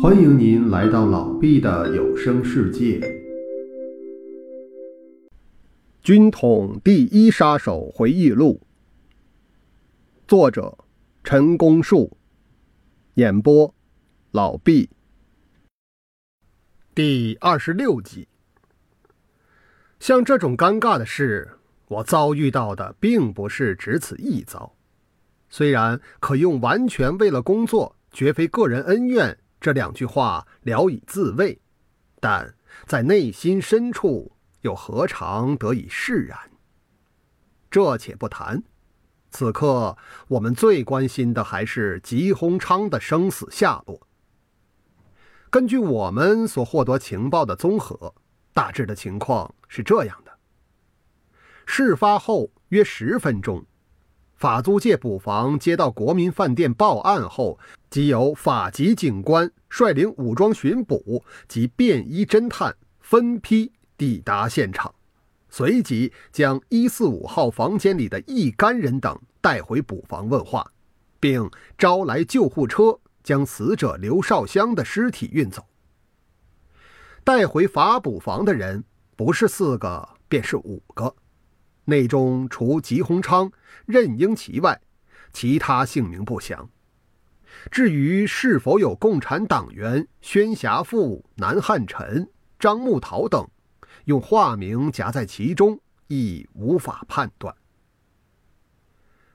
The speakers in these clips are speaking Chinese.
欢迎您来到老毕的有声世界。军统第一杀手回忆录，作者陈公树，演播老毕。第二十六集。像这种尴尬的事，我遭遇到的并不是只此一遭。虽然可用“完全为了工作，绝非个人恩怨”这两句话聊以自慰，但在内心深处又何尝得以释然？这且不谈，此刻我们最关心的还是吉鸿昌的生死下落。根据我们所获得情报的综合，大致的情况是这样的：事发后约十分钟。法租界捕房接到国民饭店报案后，即由法籍警官率领武装巡捕及便衣侦探分批抵达现场，随即将一四五号房间里的一干人等带回捕房问话，并招来救护车将死者刘少香的尸体运走。带回法捕房的人不是四个，便是五个。内中除吉鸿昌、任英奇外，其他姓名不详。至于是否有共产党员宣霞富、南汉臣、张木桃等用化名夹在其中，亦无法判断。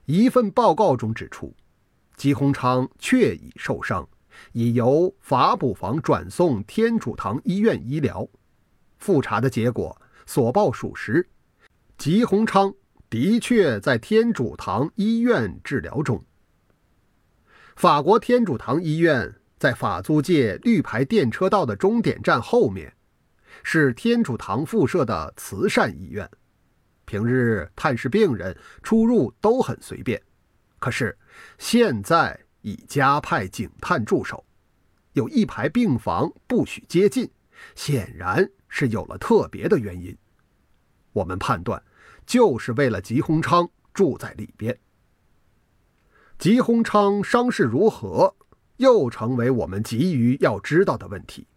一份报告中指出，吉鸿昌确已受伤，已由法捕房转送天主堂医院医疗。复查的结果所报属实。吉鸿昌的确在天主堂医院治疗中。法国天主堂医院在法租界绿牌电车道的终点站后面，是天主堂附设的慈善医院。平日探视病人出入都很随便，可是现在已加派警探驻守，有一排病房不许接近，显然是有了特别的原因。我们判断。就是为了吉鸿昌住在里边。吉鸿昌伤势如何，又成为我们急于要知道的问题。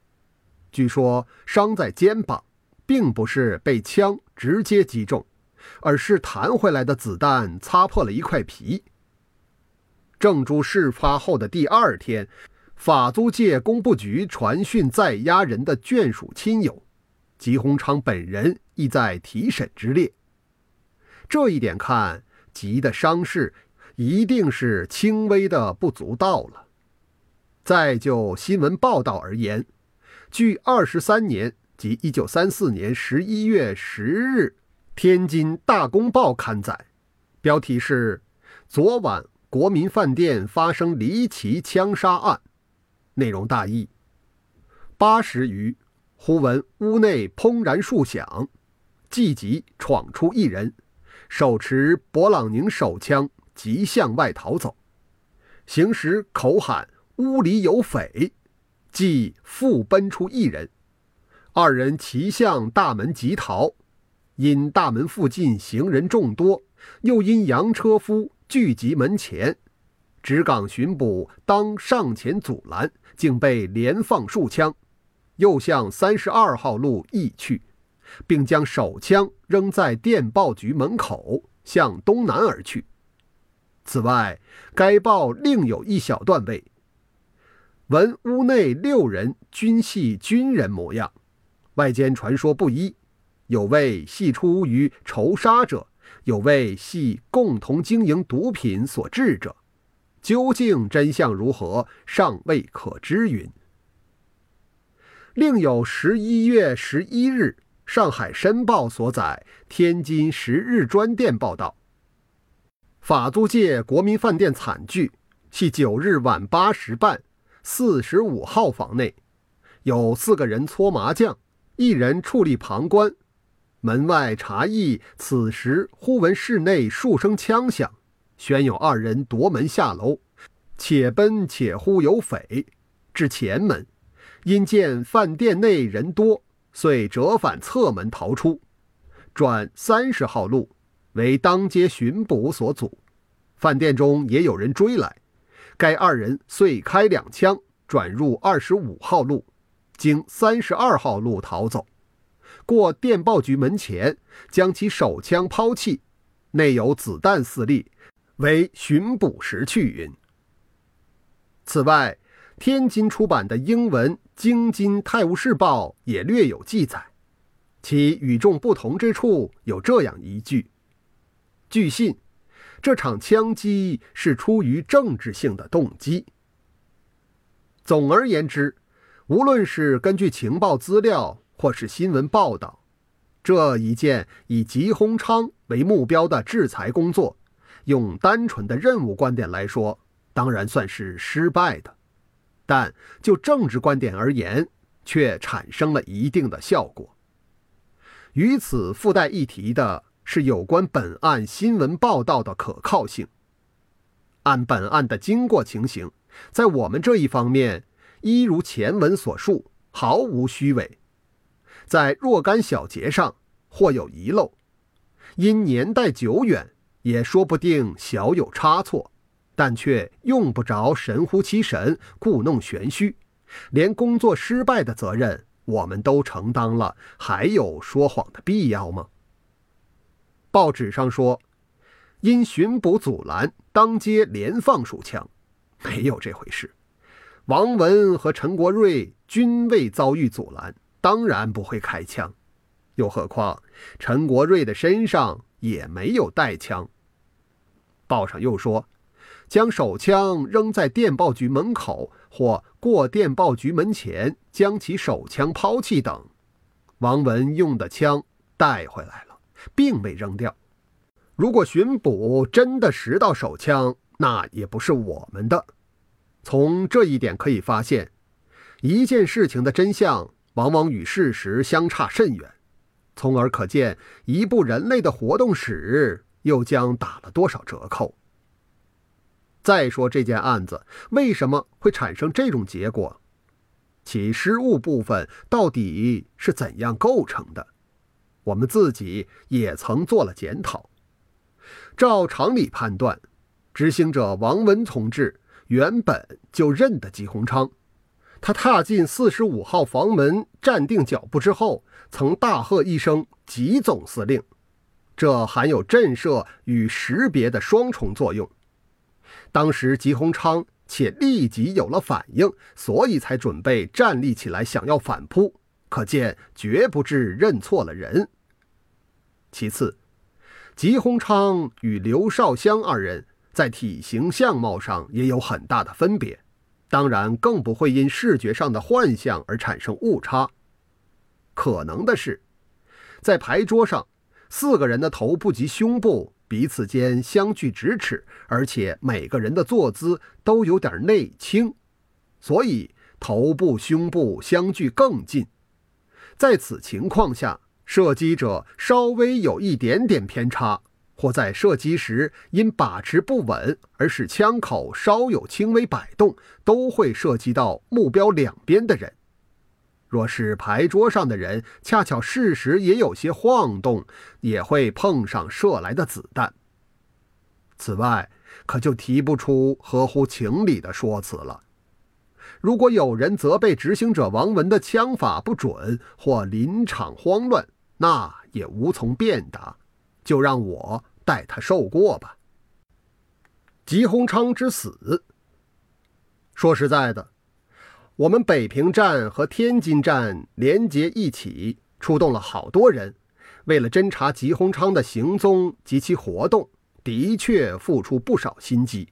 据说伤在肩膀，并不是被枪直接击中，而是弹回来的子弹擦破了一块皮。正珠事发后的第二天，法租界工部局传讯在押人的眷属亲友，吉鸿昌本人亦在提审之列。这一点看，吉的伤势一定是轻微的不足道了。再就新闻报道而言，据二十三年及一九三四年十一月十日《天津大公报》刊载，标题是“昨晚国民饭店发生离奇枪杀案”，内容大意：八时余，忽闻屋内砰然数响，即即闯出一人。手持勃朗宁手枪，即向外逃走，行时口喊“屋里有匪”，即复奔出一人，二人齐向大门急逃，因大门附近行人众多，又因洋车夫聚集门前，直岗巡捕当上前阻拦，竟被连放数枪，又向三十二号路逸去。并将手枪扔在电报局门口，向东南而去。此外，该报另有一小段位，闻屋内六人均系军人模样，外间传说不一，有谓系出于仇杀者，有谓系共同经营毒品所致者，究竟真相如何，尚未可知。云另有十一月十一日。上海申报所载，天津十日专电报道：法租界国民饭店惨剧，系九日晚八时半，四十五号房内有四个人搓麻将，一人矗立旁观。门外茶艺，此时忽闻室内数声枪响，旋有二人夺门下楼，且奔且呼有匪，至前门，因见饭店内人多。遂折返侧门逃出，转三十号路，为当街巡捕所阻。饭店中也有人追来，该二人遂开两枪，转入二十五号路，经三十二号路逃走，过电报局门前，将其手枪抛弃，内有子弹四粒，为巡捕时去云。此外，天津出版的英文《京津泰晤士报》也略有记载，其与众不同之处有这样一句：据信，这场枪击是出于政治性的动机。总而言之，无论是根据情报资料，或是新闻报道，这一件以吉鸿昌为目标的制裁工作，用单纯的任务观点来说。当然算是失败的，但就政治观点而言，却产生了一定的效果。与此附带一提的是有关本案新闻报道的可靠性。按本案的经过情形，在我们这一方面，一如前文所述，毫无虚伪，在若干小节上或有遗漏，因年代久远，也说不定小有差错。但却用不着神乎其神、故弄玄虚，连工作失败的责任我们都承担了，还有说谎的必要吗？报纸上说，因巡捕阻拦，当街连放数枪，没有这回事。王文和陈国瑞均未遭遇阻拦，当然不会开枪。又何况陈国瑞的身上也没有带枪。报上又说。将手枪扔在电报局门口，或过电报局门前将其手枪抛弃等。王文用的枪带回来了，并未扔掉。如果巡捕真的拾到手枪，那也不是我们的。从这一点可以发现，一件事情的真相往往与事实相差甚远，从而可见一部人类的活动史又将打了多少折扣。再说这件案子为什么会产生这种结果？其失误部分到底是怎样构成的？我们自己也曾做了检讨。照常理判断，执行者王文同志原本就认得吉鸿昌。他踏进四十五号房门，站定脚步之后，曾大喝一声“吉总司令”，这含有震慑与识别的双重作用。当时吉鸿昌且立即有了反应，所以才准备站立起来想要反扑，可见绝不至认错了人。其次，吉鸿昌与刘少香二人在体型相貌上也有很大的分别，当然更不会因视觉上的幻象而产生误差。可能的是，在牌桌上，四个人的头部及胸部。彼此间相距咫尺，而且每个人的坐姿都有点内倾，所以头部、胸部相距更近。在此情况下，射击者稍微有一点点偏差，或在射击时因把持不稳而使枪口稍有轻微摆动，都会射击到目标两边的人。若是牌桌上的人恰巧事时也有些晃动，也会碰上射来的子弹。此外，可就提不出合乎情理的说辞了。如果有人责备执行者王文的枪法不准或临场慌乱，那也无从辩答，就让我代他受过吧。吉鸿昌之死，说实在的。我们北平站和天津站连接一起，出动了好多人，为了侦查吉鸿昌的行踪及其活动，的确付出不少心机。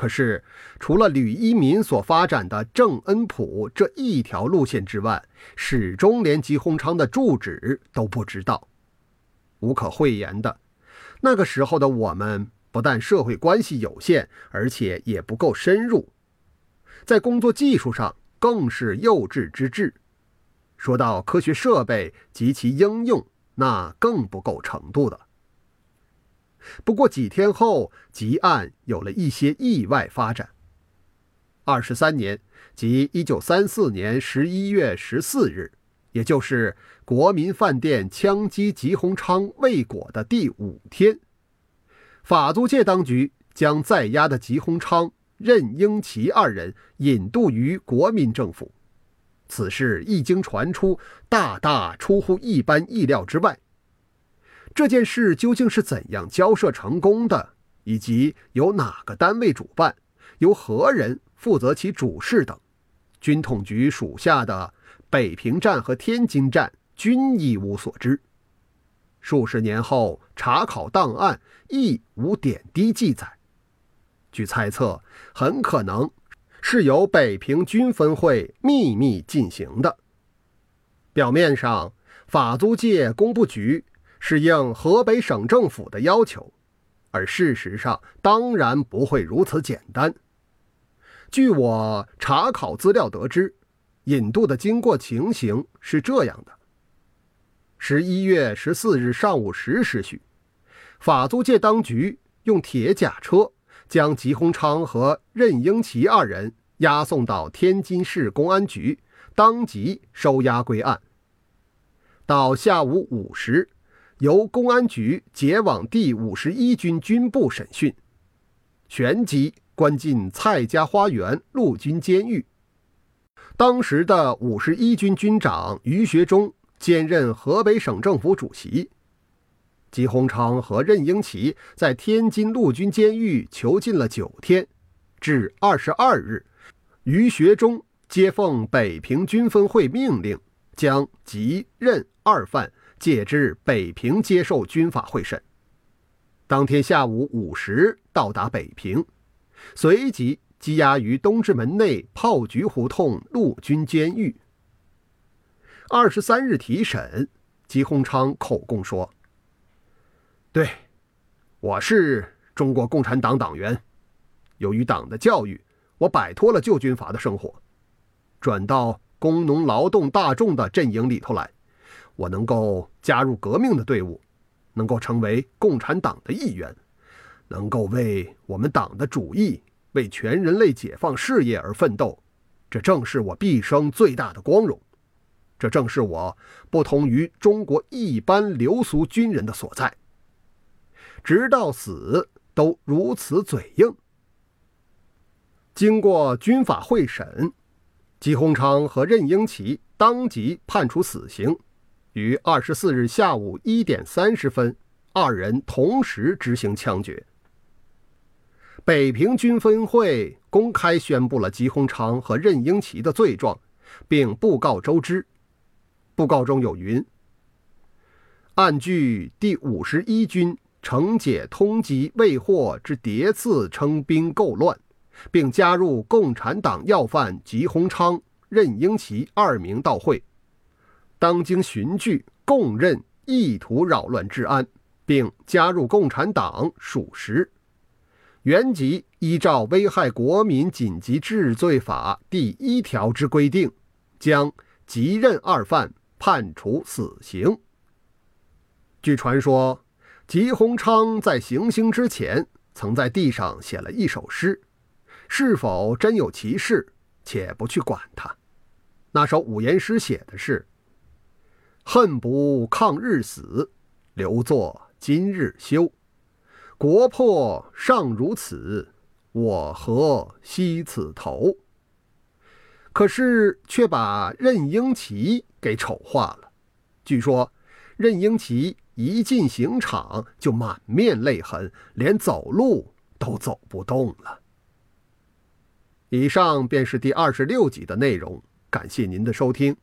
可是，除了吕一民所发展的郑恩普这一条路线之外，始终连吉鸿昌的住址都不知道。无可讳言的，那个时候的我们不但社会关系有限，而且也不够深入。在工作技术上更是幼稚之至，说到科学设备及其应用，那更不够程度的。不过几天后，吉案有了一些意外发展。二十三年，即一九三四年十一月十四日，也就是国民饭店枪击吉鸿昌未果的第五天，法租界当局将在押的吉鸿昌。任英奇二人引渡于国民政府。此事一经传出，大大出乎一般意料之外。这件事究竟是怎样交涉成功的，以及由哪个单位主办，由何人负责其主事等，军统局属下的北平站和天津站均一无所知。数十年后查考档案亦无点滴记载。据猜测，很可能。是由北平军分会秘密进行的。表面上，法租界工部局是应河北省政府的要求，而事实上当然不会如此简单。据我查考资料得知，引渡的经过情形是这样的：十一月十四日上午十时许，法租界当局用铁甲车。将吉鸿昌和任英奇二人押送到天津市公安局，当即收押归案。到下午五时，由公安局解往第五十一军军部审讯，旋即关进蔡家花园陆军监狱。当时的五十一军军长于学忠兼任河北省政府主席。吉鸿昌和任英奇在天津陆军监狱囚禁了九天，至二十二日，于学忠接奉北平军分会命令，将吉任二犯借之北平接受军法会审。当天下午五时到达北平，随即羁押于东直门内炮局胡同陆军监狱。二十三日提审，吉鸿昌口供说。对，我是中国共产党党员。由于党的教育，我摆脱了旧军阀的生活，转到工农劳动大众的阵营里头来。我能够加入革命的队伍，能够成为共产党的一员，能够为我们党的主义、为全人类解放事业而奋斗，这正是我毕生最大的光荣。这正是我不同于中国一般流俗军人的所在。直到死都如此嘴硬。经过军法会审，吉鸿昌和任英奇当即判处死刑，于二十四日下午一点三十分，二人同时执行枪决。北平军分会公开宣布了吉鸿昌和任英奇的罪状，并布告周知。布告中有云：“按据第五十一军。”惩解通缉未获之叠次称兵构乱，并加入共产党要犯吉鸿昌、任英奇二名到会，当经循据，供认意图扰乱治安，并加入共产党属实。原籍依照《危害国民紧急治罪法》第一条之规定，将吉任二犯判处死刑。据传说。吉鸿昌在行刑之前，曾在地上写了一首诗，是否真有其事，且不去管他。那首五言诗写的是：“恨不抗日死，留作今日休。国破尚如此，我何惜此头？”可是却把任英奇给丑化了。据说，任英奇。一进刑场就满面泪痕，连走路都走不动了。以上便是第二十六集的内容，感谢您的收听。